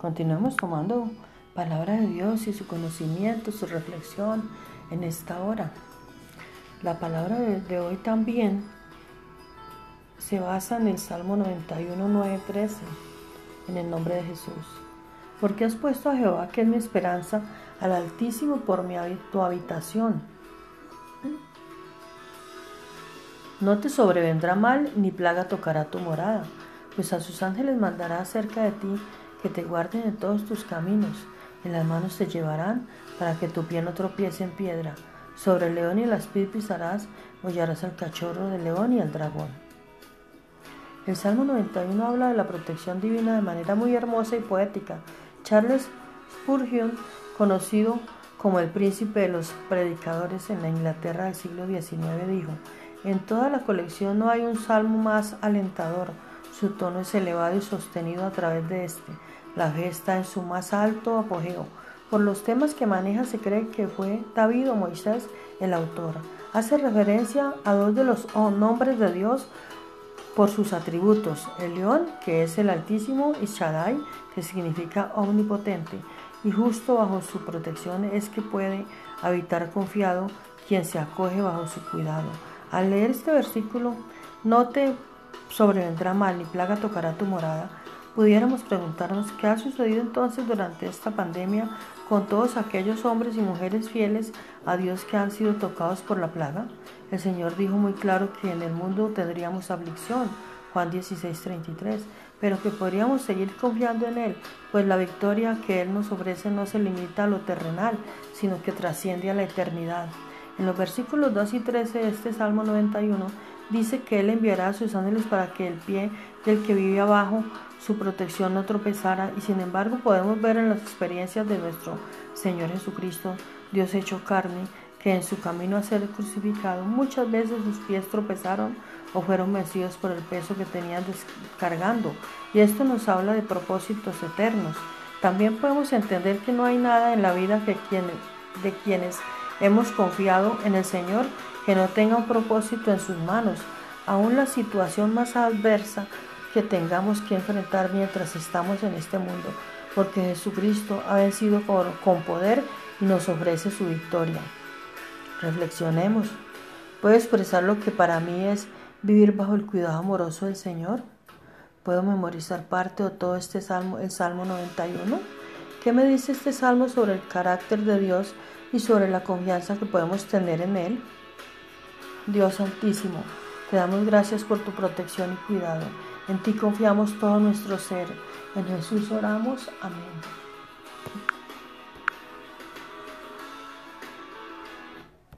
Continuemos tomando palabra de Dios y su conocimiento, su reflexión en esta hora. La palabra de, hoy también se basa en el Salmo 91, 9, 13, en el nombre de Jesús. Porque has puesto a Jehová, que es mi esperanza, al Altísimo por mi, tu habitación. No te sobrevendrá mal, ni plaga tocará tu morada, pues a sus ángeles mandará cerca de ti que te guarden en todos tus caminos. En las manos te llevarán para que tu pie no tropiece en piedra. Sobre el león y las aspid pisarás, hollarás al cachorro del león y al dragón. El Salmo 91 habla de la protección divina de manera muy hermosa y poética. Charles Spurgeon, conocido como el príncipe de los predicadores en la Inglaterra del siglo XIX, dijo, en toda la colección no hay un salmo más alentador. Su tono es elevado y sostenido a través de este la fe está en su más alto apogeo. Por los temas que maneja se cree que fue David o Moisés el autor. Hace referencia a dos de los nombres de Dios por sus atributos, el león, que es el altísimo, y Shaddai, que significa omnipotente, y justo bajo su protección es que puede habitar confiado quien se acoge bajo su cuidado. Al leer este versículo, no te sobrevendrá mal ni plaga tocará tu morada, pudiéramos preguntarnos qué ha sucedido entonces durante esta pandemia con todos aquellos hombres y mujeres fieles a Dios que han sido tocados por la plaga. El Señor dijo muy claro que en el mundo tendríamos aflicción, Juan 16:33, pero que podríamos seguir confiando en Él, pues la victoria que Él nos ofrece no se limita a lo terrenal, sino que trasciende a la eternidad. En los versículos 2 y 13 de este Salmo 91 dice que Él enviará a sus ángeles para que el pie del que vive abajo su protección no tropezara y sin embargo podemos ver en las experiencias de nuestro Señor Jesucristo, Dios hecho carne, que en su camino a ser crucificado muchas veces sus pies tropezaron o fueron vencidos por el peso que tenían descargando. Y esto nos habla de propósitos eternos. También podemos entender que no hay nada en la vida que de quienes hemos confiado en el Señor que no tenga un propósito en sus manos. Aún la situación más adversa que tengamos que enfrentar mientras estamos en este mundo, porque Jesucristo ha vencido con poder y nos ofrece su victoria. Reflexionemos. ¿Puedo expresar lo que para mí es vivir bajo el cuidado amoroso del Señor? ¿Puedo memorizar parte o todo este salmo, el Salmo 91? ¿Qué me dice este salmo sobre el carácter de Dios y sobre la confianza que podemos tener en Él? Dios Altísimo, te damos gracias por tu protección y cuidado. En ti confiamos todo nuestro ser. En Jesús oramos. Amén.